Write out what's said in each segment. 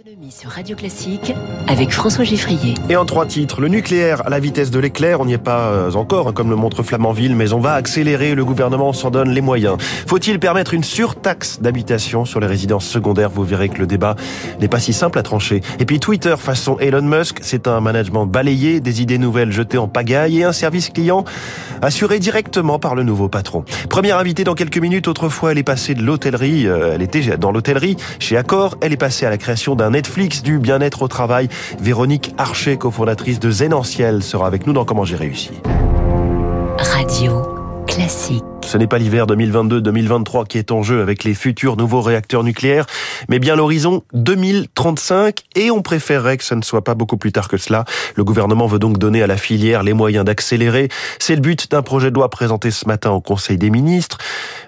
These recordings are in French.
Économie sur Radio Classique avec François Giffrier. Et en trois titres, le nucléaire à la vitesse de l'éclair, on n'y est pas euh, encore, hein, comme le montre Flamanville, mais on va accélérer, le gouvernement s'en donne les moyens. Faut-il permettre une surtaxe d'habitation sur les résidences secondaires? Vous verrez que le débat n'est pas si simple à trancher. Et puis Twitter façon Elon Musk, c'est un management balayé, des idées nouvelles jetées en pagaille et un service client assuré directement par le nouveau patron. Première invitée dans quelques minutes, autrefois elle est passée de l'hôtellerie, euh, elle était dans l'hôtellerie chez Accor, elle est passée à la création d'un Netflix du bien-être au travail. Véronique Archer, cofondatrice de Zénantiel, sera avec nous dans Comment j'ai réussi. Radio classique. Ce n'est pas l'hiver 2022-2023 qui est en jeu avec les futurs nouveaux réacteurs nucléaires, mais bien l'horizon 2035 et on préférerait que ce ne soit pas beaucoup plus tard que cela. Le gouvernement veut donc donner à la filière les moyens d'accélérer. C'est le but d'un projet de loi présenté ce matin au Conseil des ministres.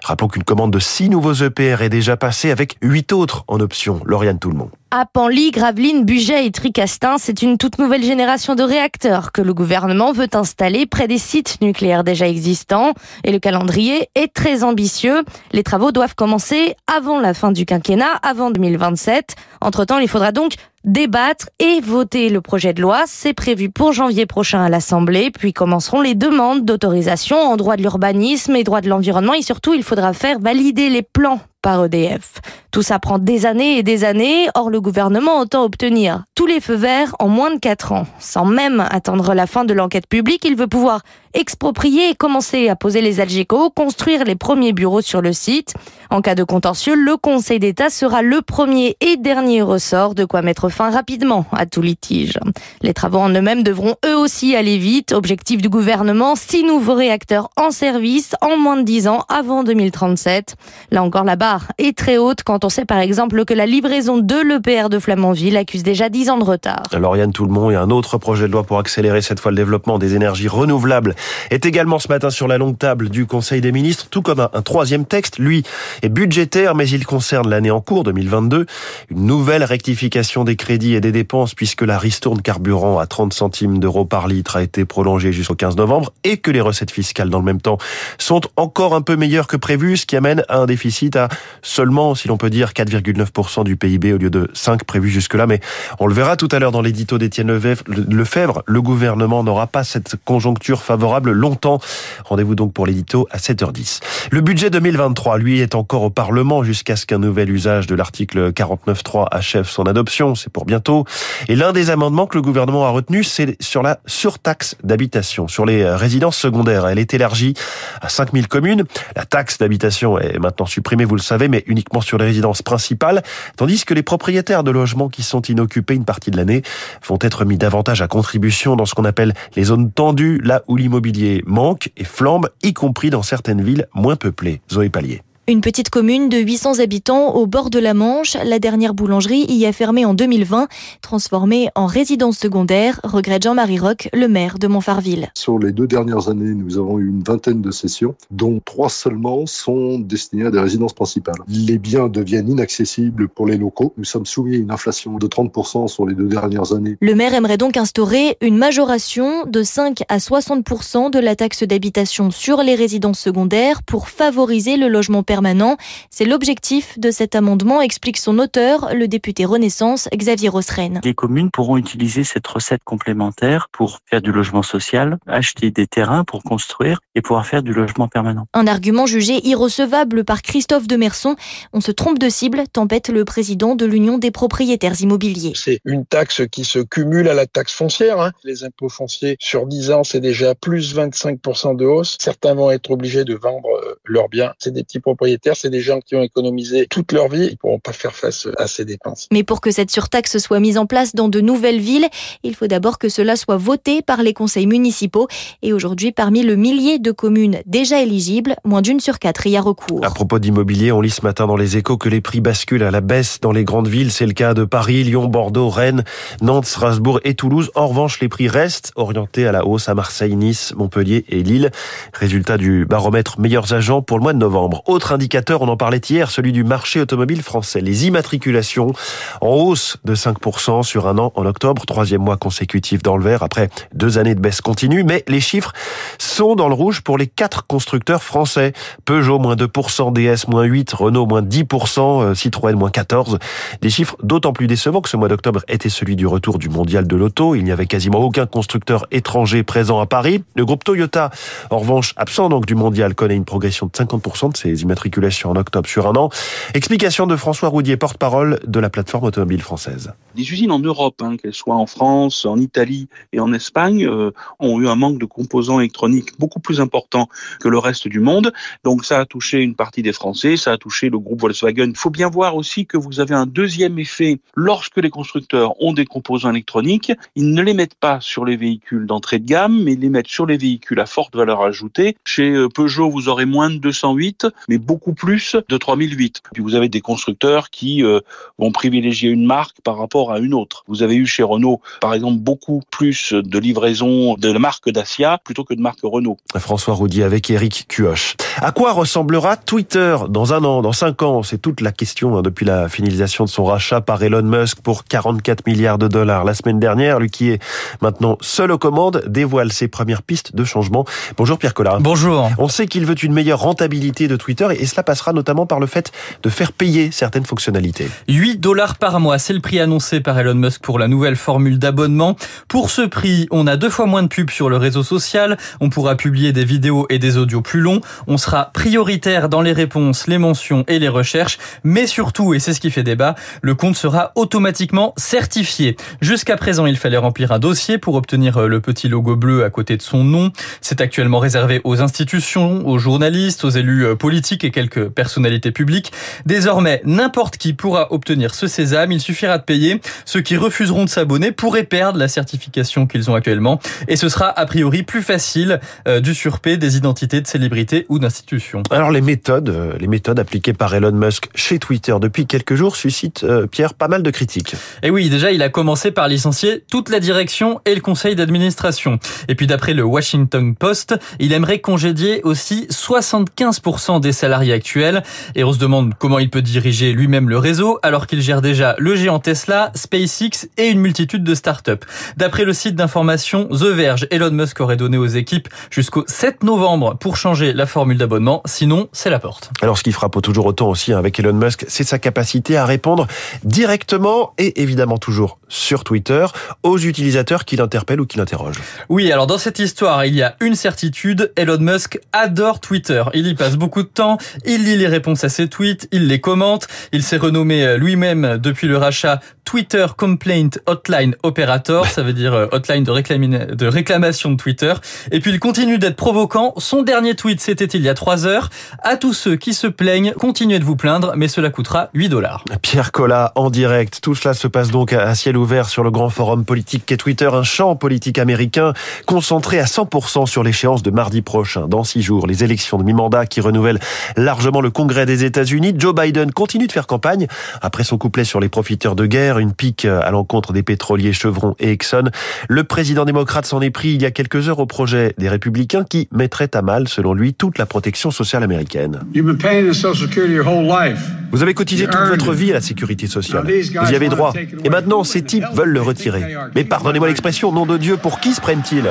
Rappelons qu'une commande de six nouveaux EPR est déjà passée avec huit autres en option. Lauriane Tout le monde. À Gravelines, Buget et Tricastin, c'est une toute nouvelle génération de réacteurs que le gouvernement veut installer près des sites nucléaires déjà existants. Et le calendrier est très ambitieux. Les travaux doivent commencer avant la fin du quinquennat, avant 2027. Entre-temps, il faudra donc débattre et voter le projet de loi. C'est prévu pour janvier prochain à l'Assemblée, puis commenceront les demandes d'autorisation en droit de l'urbanisme et droit de l'environnement et surtout il faudra faire valider les plans par EDF. Tout ça prend des années et des années, or le gouvernement entend obtenir tous les feux verts en moins de 4 ans. Sans même attendre la fin de l'enquête publique, il veut pouvoir exproprier et commencer à poser les algécos, construire les premiers bureaux sur le site. En cas de contentieux, le Conseil d'État sera le premier et dernier ressort, de quoi mettre fin rapidement à tout litige. Les travaux en eux-mêmes devront eux aussi aller vite. Objectif du gouvernement, six nouveaux réacteurs en service en moins de 10 ans avant 2037. Là encore, la barre est très haute quand on sait par exemple que la livraison de l'EPR de Flamanville accuse déjà 10 ans de retard. Lauriane Tout-le-Monde et un autre projet de loi pour accélérer cette fois le développement des énergies renouvelables est également ce matin sur la longue table du Conseil des ministres, tout comme un, troisième texte, lui, est budgétaire, mais il concerne l'année en cours, 2022. Une nouvelle rectification des crédits et des dépenses, puisque la ristourne carburant à 30 centimes d'euros par litre a été prolongée jusqu'au 15 novembre, et que les recettes fiscales, dans le même temps, sont encore un peu meilleures que prévu, ce qui amène à un déficit à seulement, si l'on peut dire, 4,9% du PIB au lieu de 5 prévu jusque-là. Mais on le verra tout à l'heure dans l'édito d'Étienne Lefebvre, le gouvernement n'aura pas cette conjoncture favorable longtemps. Rendez-vous donc pour l'édito à 7h10. Le budget 2023, lui, est encore au Parlement jusqu'à ce qu'un nouvel usage de l'article 49.3 achève son adoption. C'est pour bientôt. Et l'un des amendements que le gouvernement a retenu, c'est sur la surtaxe d'habitation, sur les résidences secondaires. Elle est élargie à 5000 communes. La taxe d'habitation est maintenant supprimée, vous le savez, mais uniquement sur les résidences principales, tandis que les propriétaires de logements qui sont inoccupés une partie de l'année vont être mis davantage à contribution dans ce qu'on appelle les zones tendues, là où l'immobilier manque et flambe, y compris dans certaines villes moins peuplées. Zoé Pallier. Une petite commune de 800 habitants au bord de la Manche. La dernière boulangerie y a fermé en 2020, transformée en résidence secondaire, regrette Jean-Marie Roch, le maire de Montfarville. Sur les deux dernières années, nous avons eu une vingtaine de sessions, dont trois seulement sont destinées à des résidences principales. Les biens deviennent inaccessibles pour les locaux. Nous sommes soumis à une inflation de 30% sur les deux dernières années. Le maire aimerait donc instaurer une majoration de 5 à 60% de la taxe d'habitation sur les résidences secondaires pour favoriser le logement permanent c'est l'objectif de cet amendement, explique son auteur, le député Renaissance, Xavier Rossren. Les communes pourront utiliser cette recette complémentaire pour faire du logement social, acheter des terrains pour construire et pouvoir faire du logement permanent. Un argument jugé irrecevable par Christophe Demerson. On se trompe de cible, tempête le président de l'Union des propriétaires immobiliers. C'est une taxe qui se cumule à la taxe foncière. Hein. Les impôts fonciers sur 10 ans, c'est déjà plus 25% de hausse. Certains vont être obligés de vendre euh, leurs biens. C'est des petits propriétaires c'est des gens qui ont économisé toute leur vie, ils pourront pas faire face à ces dépenses. Mais pour que cette surtaxe soit mise en place dans de nouvelles villes, il faut d'abord que cela soit voté par les conseils municipaux. Et aujourd'hui, parmi le millier de communes déjà éligibles, moins d'une sur quatre y a recours. À propos d'immobilier, on lit ce matin dans les échos que les prix basculent à la baisse dans les grandes villes. C'est le cas de Paris, Lyon, Bordeaux, Rennes, Nantes, Strasbourg et Toulouse. En revanche, les prix restent orientés à la hausse à Marseille, Nice, Montpellier et Lille. Résultat du baromètre meilleurs agents pour le mois de novembre. Autre indicateur, on en parlait hier, celui du marché automobile français. Les immatriculations en hausse de 5% sur un an en octobre, troisième mois consécutif dans le vert après deux années de baisse continue. Mais les chiffres sont dans le rouge pour les quatre constructeurs français. Peugeot moins 2%, DS moins 8%, Renault moins 10%, euh, Citroën moins 14. Des chiffres d'autant plus décevants que ce mois d'octobre était celui du retour du mondial de l'auto. Il n'y avait quasiment aucun constructeur étranger présent à Paris. Le groupe Toyota, en revanche, absent donc du mondial, connaît une progression de 50% de ses immatriculations en octobre sur un an. Explication de François Roudier, porte-parole de la plateforme automobile française. Les usines en Europe, hein, qu'elles soient en France, en Italie et en Espagne, euh, ont eu un manque de composants électroniques beaucoup plus important que le reste du monde. Donc ça a touché une partie des Français, ça a touché le groupe Volkswagen. Il faut bien voir aussi que vous avez un deuxième effet. Lorsque les constructeurs ont des composants électroniques, ils ne les mettent pas sur les véhicules d'entrée de gamme, mais ils les mettent sur les véhicules à forte valeur ajoutée. Chez euh, Peugeot, vous aurez moins de 208, mais beaucoup plus de 3008. Puis vous avez des constructeurs qui euh, vont privilégier une marque par rapport à une autre. Vous avez eu chez Renault, par exemple, beaucoup plus de livraison de la marque Dacia plutôt que de marque Renault. François Roudier avec Eric Cuoche. À quoi ressemblera Twitter dans un an, dans cinq ans? C'est toute la question hein, depuis la finalisation de son rachat par Elon Musk pour 44 milliards de dollars. La semaine dernière, lui qui est maintenant seul aux commandes, dévoile ses premières pistes de changement. Bonjour Pierre Collard. Bonjour. On sait qu'il veut une meilleure rentabilité de Twitter et cela passera notamment par le fait de faire payer certaines fonctionnalités. 8 dollars par mois, c'est le prix annoncé par Elon Musk pour la nouvelle formule d'abonnement. Pour ce prix, on a deux fois moins de pubs sur le réseau social, on pourra publier des vidéos et des audios plus longs, on sera prioritaire dans les réponses, les mentions et les recherches, mais surtout, et c'est ce qui fait débat, le compte sera automatiquement certifié. Jusqu'à présent, il fallait remplir un dossier pour obtenir euh, le petit logo bleu à côté de son nom. C'est actuellement réservé aux institutions, aux journalistes, aux élus euh, politiques et quelques personnalités publiques. Désormais, n'importe qui pourra obtenir ce sésame, il suffira de payer. Ceux qui refuseront de s'abonner pourraient perdre la certification qu'ils ont actuellement et ce sera a priori plus facile euh, d'usurper des identités de célébrités ou d'institutions. Alors les méthodes, euh, les méthodes appliquées par Elon Musk chez Twitter depuis quelques jours suscitent, euh, Pierre, pas mal de critiques. Et oui, déjà, il a commencé par licencier toute la direction et le conseil d'administration. Et puis d'après le Washington Post, il aimerait congédier aussi 75% des salariés actuels. Et on se demande comment il peut diriger lui-même le réseau alors qu'il gère déjà le géant Tesla, SpaceX et une multitude de startups. D'après le site d'information The Verge, Elon Musk aurait donné aux équipes jusqu'au 7 novembre pour changer la formule d'abonnement. Sinon, c'est la porte. Alors ce qui frappe toujours autant aussi avec Elon Musk, c'est sa capacité à répondre directement et évidemment toujours sur Twitter aux utilisateurs qui l'interpellent ou qui l'interrogent. Oui, alors dans cette histoire, il y a une certitude, Elon Musk adore Twitter. Il y passe beaucoup de temps, il lit les réponses à ses tweets, il les commente, il s'est renommé lui-même depuis le rachat Twitter Complaint Hotline Operator, ça veut dire euh, hotline de, de réclamation de Twitter. Et puis il continue d'être provoquant. Son dernier tweet, c'était il y a trois heures. À tous ceux qui se plaignent, continuez de vous plaindre, mais cela coûtera 8 dollars. Pierre Collat en direct. Tout cela se passe donc à ciel ouvert sur le grand forum politique qu'est Twitter, un champ politique américain concentré à 100% sur l'échéance de mardi prochain. Dans six jours, les élections de mi-mandat qui renouvellent largement le Congrès des États-Unis. Joe Biden continue de faire campagne après son couplet sur les profiteurs de guerre, une pique à l'encontre des pétroliers Chevron et Exxon. Le président démocrate s'en est pris il y a quelques heures au projet des républicains qui mettrait à mal, selon lui, toute la protection sociale américaine. Vous avez cotisé toute votre vie à la sécurité sociale. Vous y avez droit. Et maintenant, ces types veulent le retirer. Mais pardonnez-moi l'expression, nom de Dieu, pour qui se prennent-ils?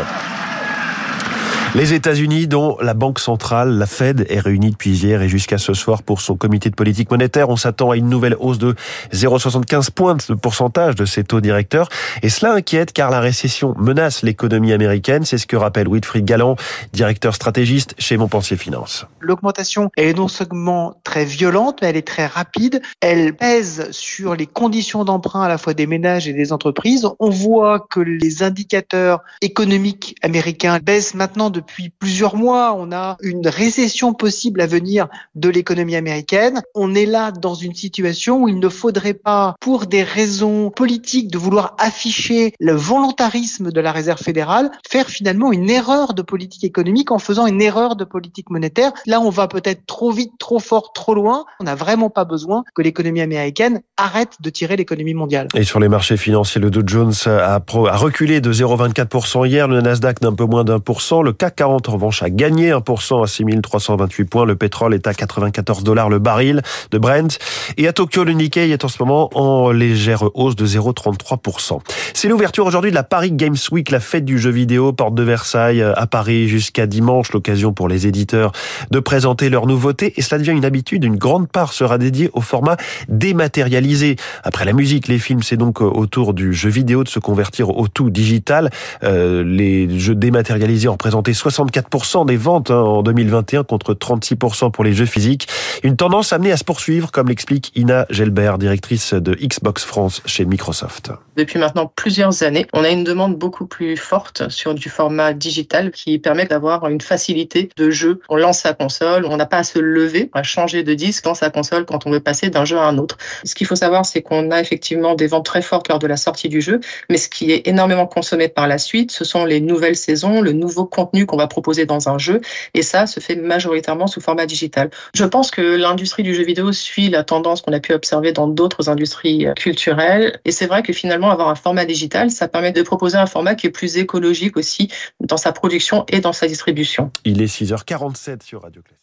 Les États-Unis, dont la Banque centrale, la Fed, est réunie depuis hier et jusqu'à ce soir pour son comité de politique monétaire. On s'attend à une nouvelle hausse de 0,75 points de pourcentage de ses taux directeurs. Et cela inquiète car la récession menace l'économie américaine. C'est ce que rappelle Wilfried Galland, directeur stratégiste chez Montpensier Finance. L'augmentation est non seulement très violente, mais elle est très rapide. Elle pèse sur les conditions d'emprunt à la fois des ménages et des entreprises. On voit que les indicateurs économiques américains baissent maintenant de depuis plusieurs mois. On a une récession possible à venir de l'économie américaine. On est là dans une situation où il ne faudrait pas, pour des raisons politiques, de vouloir afficher le volontarisme de la Réserve fédérale, faire finalement une erreur de politique économique en faisant une erreur de politique monétaire. Là, on va peut-être trop vite, trop fort, trop loin. On n'a vraiment pas besoin que l'économie américaine arrête de tirer l'économie mondiale. Et sur les marchés financiers, le Dow Jones a, reculé de 0,24% hier, le Nasdaq d'un peu moins d'un pour le CAC CAC 40 en revanche a gagné 1% à 6328 points. Le pétrole est à 94 dollars le baril de Brent. Et à Tokyo, le Nikkei est en ce moment en légère hausse de 0,33%. C'est l'ouverture aujourd'hui de la Paris Games Week, la fête du jeu vidéo, porte de Versailles à Paris jusqu'à dimanche. L'occasion pour les éditeurs de présenter leurs nouveautés. Et cela devient une habitude. Une grande part sera dédiée au format dématérialisé. Après la musique, les films, c'est donc autour du jeu vidéo de se convertir au tout digital. Euh, les jeux dématérialisés ont représenté 64% des ventes hein, en 2021 contre 36% pour les jeux physiques. Une tendance amenée à se poursuivre, comme l'explique Ina Gelbert, directrice de Xbox France chez Microsoft. Depuis maintenant plusieurs années, on a une demande beaucoup plus forte sur du format digital qui permet d'avoir une facilité de jeu. On lance sa console, on n'a pas à se lever, à changer de disque dans sa console quand on veut passer d'un jeu à un autre. Ce qu'il faut savoir, c'est qu'on a effectivement des ventes très fortes lors de la sortie du jeu, mais ce qui est énormément consommé par la suite, ce sont les nouvelles saisons, le nouveau contenu qu'on va proposer dans un jeu, et ça se fait majoritairement sous format digital. Je pense que l'industrie du jeu vidéo suit la tendance qu'on a pu observer dans d'autres industries culturelles, et c'est vrai que finalement avoir un format digital, ça permet de proposer un format qui est plus écologique aussi dans sa production et dans sa distribution. Il est 6h47 sur Radio Classique.